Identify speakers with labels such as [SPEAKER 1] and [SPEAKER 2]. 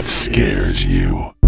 [SPEAKER 1] What scares you?